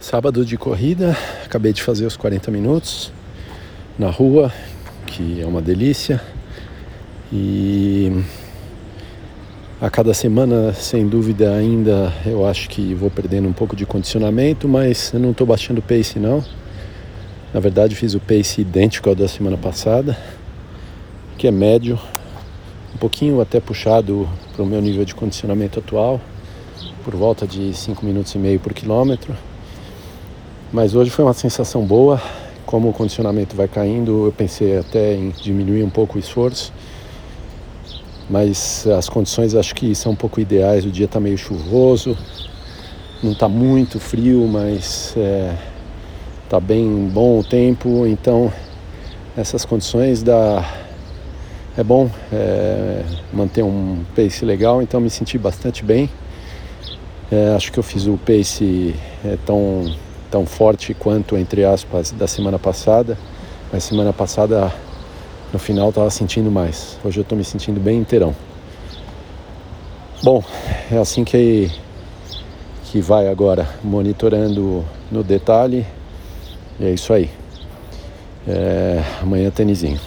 Sábado de corrida, acabei de fazer os 40 minutos na rua, que é uma delícia. E a cada semana, sem dúvida, ainda eu acho que vou perdendo um pouco de condicionamento, mas eu não estou baixando o pace não. Na verdade, fiz o pace idêntico ao da semana passada, que é médio, um pouquinho até puxado para o meu nível de condicionamento atual, por volta de 5 minutos e meio por quilômetro. Mas hoje foi uma sensação boa. Como o condicionamento vai caindo, eu pensei até em diminuir um pouco o esforço. Mas as condições acho que são um pouco ideais. O dia está meio chuvoso, não está muito frio, mas está é, tá bem bom o tempo. Então, essas condições dá, é bom é, manter um pace legal. Então, me senti bastante bem. É, acho que eu fiz o pace é, tão tão forte quanto, entre aspas, da semana passada, mas semana passada no final estava sentindo mais. Hoje eu estou me sentindo bem inteirão. Bom, é assim que, que vai agora, monitorando no detalhe. E é isso aí. É, amanhã tênisinho.